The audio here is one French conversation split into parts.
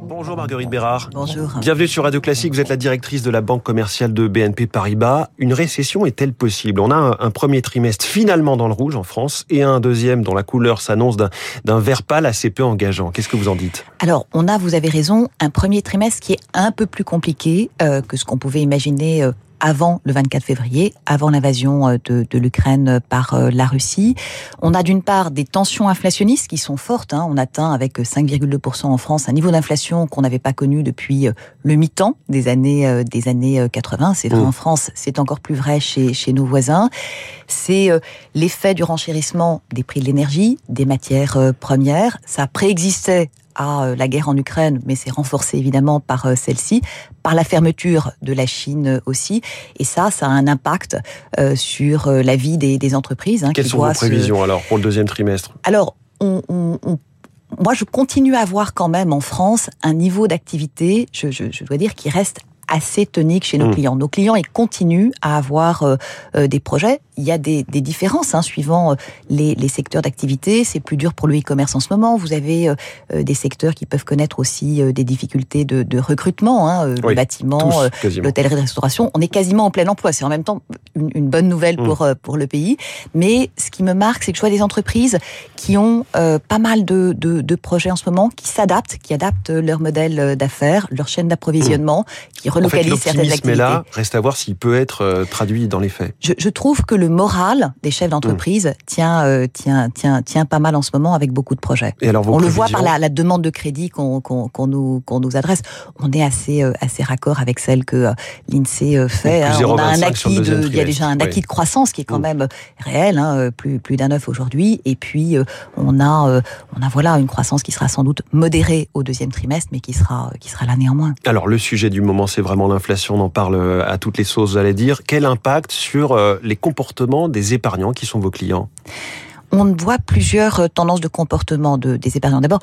Bonjour Marguerite Bérard. Bonjour. Bienvenue sur Radio Classique. Vous êtes la directrice de la banque commerciale de BNP Paribas. Une récession est-elle possible? On a un, un, premier trimestre finalement dans le rouge en France et un deuxième dont la couleur s'annonce d'un vert pâle assez peu engageant. Qu'est-ce que vous en dites? Alors, on a, vous avez raison, un premier trimestre qui est un peu plus compliqué euh, que ce qu'on pouvait imaginer euh, avant le 24 février, avant l'invasion euh, de, de l'Ukraine par euh, la Russie. On a d'une part des tensions inflationnistes qui sont fortes. Hein. On atteint avec 5,2% en France un niveau d'inflation qu'on n'avait pas connu depuis euh, le mi-temps des années des années 80. C'est vrai en France, c'est encore plus vrai chez, chez nos voisins. C'est l'effet du renchérissement des prix de l'énergie, des matières premières. Ça préexistait à la guerre en Ukraine, mais c'est renforcé évidemment par celle-ci, par la fermeture de la Chine aussi. Et ça, ça a un impact euh, sur la vie des, des entreprises. Hein, Quelles sont vos prévisions se... alors pour le deuxième trimestre? Alors, on, on, on moi, je continue à voir quand même en France un niveau d'activité, je, je, je, dois dire, qui reste assez tonique chez nos mmh. clients. Nos clients, ils continuent à avoir euh, euh, des projets il y a des, des différences hein, suivant euh, les, les secteurs d'activité. C'est plus dur pour le e-commerce en ce moment. Vous avez euh, des secteurs qui peuvent connaître aussi euh, des difficultés de, de recrutement, hein, oui, le bâtiment, l'hôtellerie-restauration. On est quasiment en plein emploi. C'est en même temps une, une bonne nouvelle mmh. pour pour le pays. Mais ce qui me marque, c'est que je vois des entreprises qui ont euh, pas mal de, de, de, projets en ce moment, qui s'adaptent, qui adaptent leur modèle d'affaires, leur chaîne d'approvisionnement, mmh. qui relocalisent en fait, certaines activités. Mais là, reste à voir s'il peut être traduit dans les faits. Je, je trouve que le moral des chefs d'entreprise mmh. tient, euh, tient, tient, tient pas mal en ce moment avec beaucoup de projets. Et alors, on le voit par la, la, demande de crédit qu'on qu qu nous, qu'on nous adresse. On est assez, euh, assez raccord avec celle que euh, l'INSEE fait. Hein. On a un acquis de, il y a déjà un acquis oui. de croissance qui est quand mmh. même réel, hein, plus, plus d'un neuf aujourd'hui. Et puis, on a, on a voilà une croissance qui sera sans doute modérée au deuxième trimestre, mais qui sera, qui sera là néanmoins. Alors, le sujet du moment, c'est vraiment l'inflation. On en parle à toutes les sauces, j'allais dire. Quel impact sur les comportements des épargnants qui sont vos clients? On voit plusieurs tendances de comportement de, des épargnants. D'abord,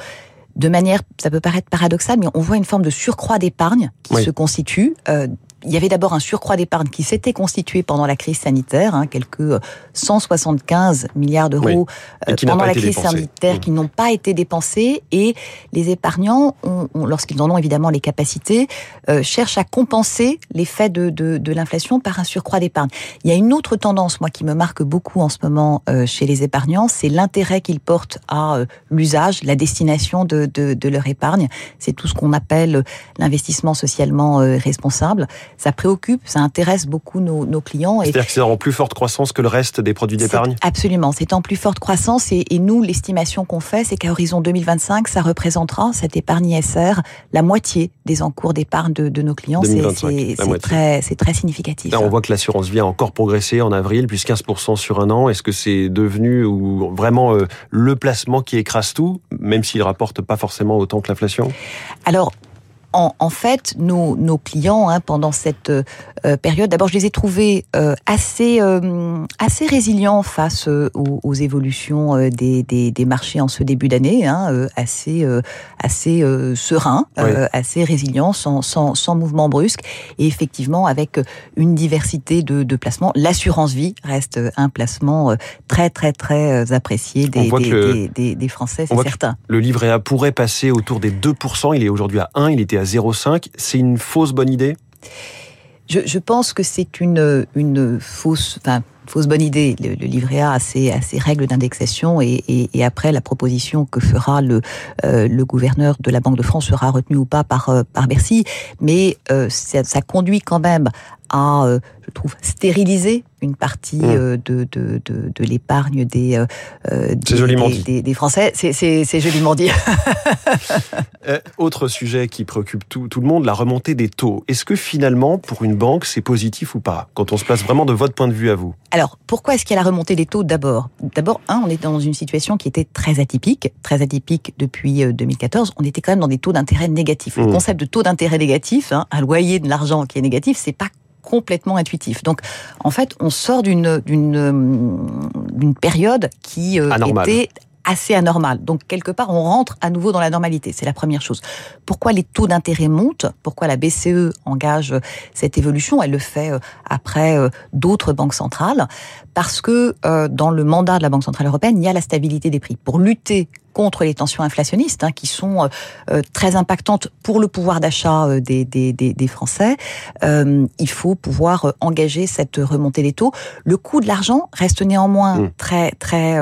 de manière, ça peut paraître paradoxal, mais on voit une forme de surcroît d'épargne qui oui. se constitue. Euh, il y avait d'abord un surcroît d'épargne qui s'était constitué pendant la crise sanitaire, hein, quelques 175 milliards d'euros oui. euh, pendant la crise dépensé. sanitaire mmh. qui n'ont pas été dépensés et les épargnants, ont, ont, lorsqu'ils en ont évidemment les capacités, euh, cherchent à compenser l'effet de, de, de l'inflation par un surcroît d'épargne. Il y a une autre tendance, moi, qui me marque beaucoup en ce moment euh, chez les épargnants, c'est l'intérêt qu'ils portent à euh, l'usage, la destination de, de, de leur épargne. C'est tout ce qu'on appelle l'investissement socialement euh, responsable ça préoccupe, ça intéresse beaucoup nos, nos clients. C'est-à-dire que c'est en plus forte croissance que le reste des produits d'épargne Absolument, c'est en plus forte croissance et, et nous, l'estimation qu'on fait, c'est qu'à horizon 2025, ça représentera, cette épargne ISR, la moitié des encours d'épargne de, de, nos clients. C'est très, très significatif. Là, on voit que l'assurance vie a encore progressé en avril, plus 15% sur un an. Est-ce que c'est devenu ou vraiment euh, le placement qui écrase tout, même s'il rapporte pas forcément autant que l'inflation? Alors, en, en, fait, nos, nos clients, hein, pendant cette euh, période, d'abord, je les ai trouvés euh, assez, euh, assez résilients face aux, aux, évolutions des, des, des, marchés en ce début d'année, hein, assez, assez sereins, oui. assez résilients, sans, sans, sans, mouvement brusque, et effectivement avec une diversité de, de placements. L'assurance vie reste un placement très, très, très apprécié des, des, des, des, Français, c'est certain. Le livret A pourrait passer autour des 2%, il est aujourd'hui à 1, il était à 0,5. C'est une fausse bonne idée? Je, pense que c'est une, une fausse, enfin, fausse bonne idée. Le, le, livret A a ses, règles d'indexation et, après la proposition que fera le, euh, le gouverneur de la Banque de France sera retenue ou pas par, euh, par Bercy. Mais euh, ça, ça, conduit quand même à, euh, je trouve, stériliser une partie mmh. de, de, de, de l'épargne des, euh, des, des, des, des, Français. C'est joliment dit. euh, autre sujet qui préoccupe tout, tout, le monde, la remontée des taux. Est-ce que finalement, pour une banque, c'est positif ou pas Quand on se place vraiment de votre point de vue à vous? Alors, pourquoi est-ce qu'il y a la remontée des taux d'abord? D'abord, un, on est dans une situation qui était très atypique, très atypique depuis 2014. On était quand même dans des taux d'intérêt négatifs. Mmh. Le concept de taux d'intérêt négatif, hein, un loyer de l'argent qui est négatif, c'est pas complètement intuitif. Donc, en fait, on sort d'une d'une période qui euh, était assez anormale. Donc, quelque part, on rentre à nouveau dans la normalité. C'est la première chose. Pourquoi les taux d'intérêt montent? Pourquoi la BCE engage cette évolution? Elle le fait euh, après euh, d'autres banques centrales. Parce que dans le mandat de la Banque Centrale Européenne, il y a la stabilité des prix. Pour lutter contre les tensions inflationnistes hein, qui sont très impactantes pour le pouvoir d'achat des, des, des, des, Français. il faut pouvoir engager cette remontée des taux. Le coût de l'argent reste néanmoins mmh. très très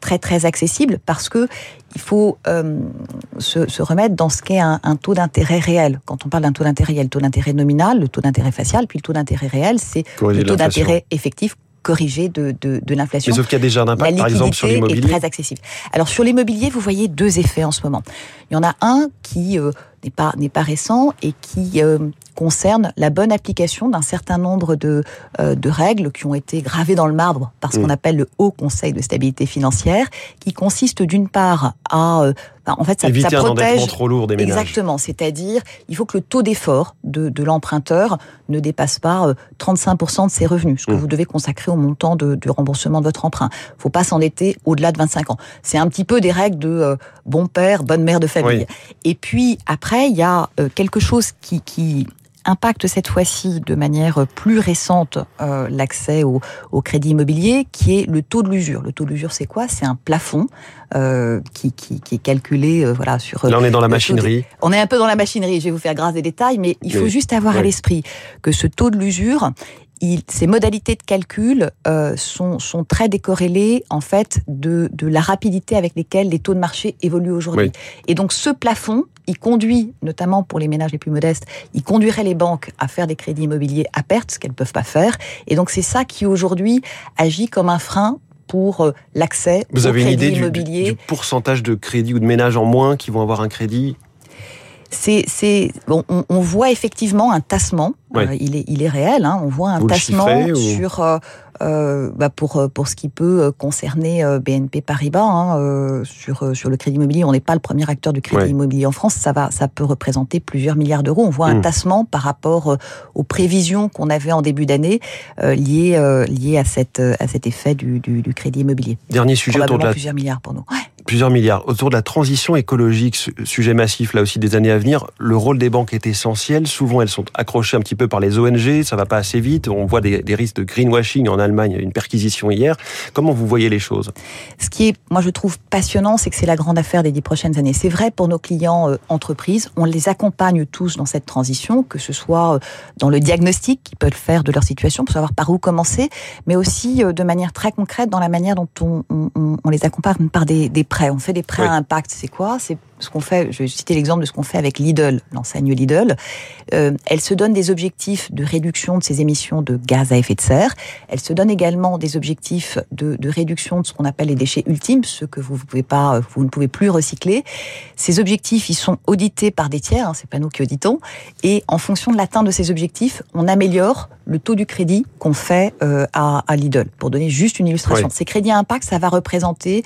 très très accessible parce que il faut euh, se, se, remettre dans ce qu'est un, un, taux d'intérêt réel. Quand on parle d'un taux d'intérêt, il y a le taux d'intérêt nominal, le taux d'intérêt facial, puis le taux d'intérêt réel, c'est le taux d'intérêt effectif corrigé de, de, de l'inflation. Mais sauf qu'il y a déjà un impact, par exemple, sur l'immobilier. très accessible. Alors sur l'immobilier, vous voyez deux effets en ce moment. Il y en a un qui euh, n'est pas n'est pas récent et qui euh, concerne la bonne application d'un certain nombre de, euh, de règles qui ont été gravées dans le marbre par ce qu'on mm. appelle le Haut Conseil de stabilité financière, qui consiste d'une part à euh, en fait, ça, Éviter ça protège un trop lourd des ménages. Exactement, c'est-à-dire il faut que le taux d'effort de, de l'emprunteur ne dépasse pas 35% euh, de ses revenus, ce que mm. vous devez consacrer au montant de, du remboursement de votre emprunt. Il faut pas s'endetter au-delà de 25 ans. C'est un petit peu des règles de bon père, bonne mère de famille. Et puis après, il y a quelque chose qui, qui impacte cette fois-ci de manière plus récente euh, l'accès au, au, crédit immobilier, qui est le taux de l'usure. Le taux de l'usure, c'est quoi? C'est un plafond euh, qui, qui, qui, est calculé, euh, voilà, sur. Là, on est dans la machinerie. On est un peu dans la machinerie. Je vais vous faire grâce des détails, mais il faut juste avoir à l'esprit que ce taux de l'usure, il, ces modalités de calcul euh, sont, sont, très décorrélées en fait de, de, la rapidité avec lesquelles les taux de marché évoluent aujourd'hui. Et donc ce plafond, il conduit, notamment pour les ménages les plus modestes, il conduirait les banques à faire des crédits immobiliers à perte, ce qu'elles ne peuvent pas faire. Et donc c'est ça qui aujourd'hui agit comme un frein pour euh, l'accès au avez crédit une idée Du, du pourcentage de crédits ou de ménages en moins qui vont avoir un crédit? C'est, c'est, bon, on, on, voit effectivement un tassement. Euh, il, est, il est réel. Hein, on voit un tassement sur euh, euh, bah pour pour ce qui peut concerner BNP Paribas hein, sur sur le crédit immobilier. On n'est pas le premier acteur du crédit immobilier en France. Ça va, ça peut représenter plusieurs milliards d'euros. On voit un hmm. tassement par rapport aux prévisions qu'on avait en début d'année liées liées à cette à cet effet du, du, du crédit immobilier. Dernier sujet autour de la... plusieurs milliards pour nous. Ouais plusieurs milliards. Autour de la transition écologique, sujet massif là aussi des années à venir, le rôle des banques est essentiel. Souvent, elles sont accrochées un petit peu par les ONG, ça va pas assez vite. On voit des, risques de greenwashing en Allemagne, une perquisition hier. Comment vous voyez les choses? Ce qui est, moi, je trouve passionnant, c'est que c'est la grande affaire des dix prochaines années. C'est vrai pour nos clients euh, entreprises, on les accompagne tous dans cette transition, que ce soit euh, dans le diagnostic qu'ils peuvent faire de leur situation pour savoir par où commencer, mais aussi euh, de manière très concrète dans la manière dont on, on, on les accompagne par des, des on fait des prêts à impact. C'est quoi? C'est ce qu'on fait. Je vais citer l'exemple de ce qu'on fait avec Lidl, l'enseigne Lidl. Euh, elle se donne des objectifs de réduction de ses émissions de gaz à effet de serre. Elle se donne également des objectifs de, réduction de ce qu'on appelle les déchets ultimes, ceux que vous, pouvez pas, vous ne pouvez plus recycler. Ces objectifs, ils sont audités par des tiers. Hein, c'est pas nous qui auditons. Et en fonction de l'atteinte de ces objectifs, on améliore le taux du crédit qu'on fait euh, à, à Lidl. Pour donner juste une illustration, ces crédits à impact, ça va représenter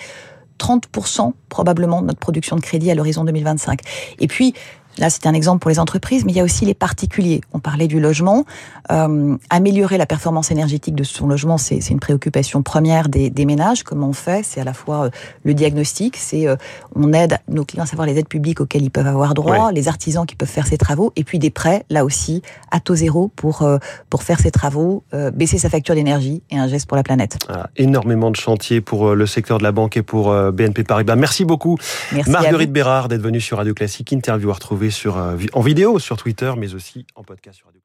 30% probablement de notre production de crédit à l'horizon 2025. Et puis, Là, c'est un exemple pour les entreprises, mais il y a aussi les particuliers. On parlait du logement. Euh, améliorer la performance énergétique de son logement, c'est une préoccupation première des, des ménages. Comment on fait? C'est à la fois euh, le diagnostic, c'est euh, on aide nos clients à savoir les aides publiques auxquelles ils peuvent avoir droit, les artisans qui peuvent faire ces travaux, et puis des prêts, là aussi, à taux zéro pour, euh, pour faire ces travaux, euh, baisser sa facture d'énergie et un geste pour la planète. Ah, énormément de chantiers pour le secteur de la banque et pour BNP Paribas. Merci beaucoup, Merci Marguerite Bérard, d'être venue sur Radio Classique. Interview à retrouver euh, en vidéo sur Twitter, mais aussi en podcast sur Radio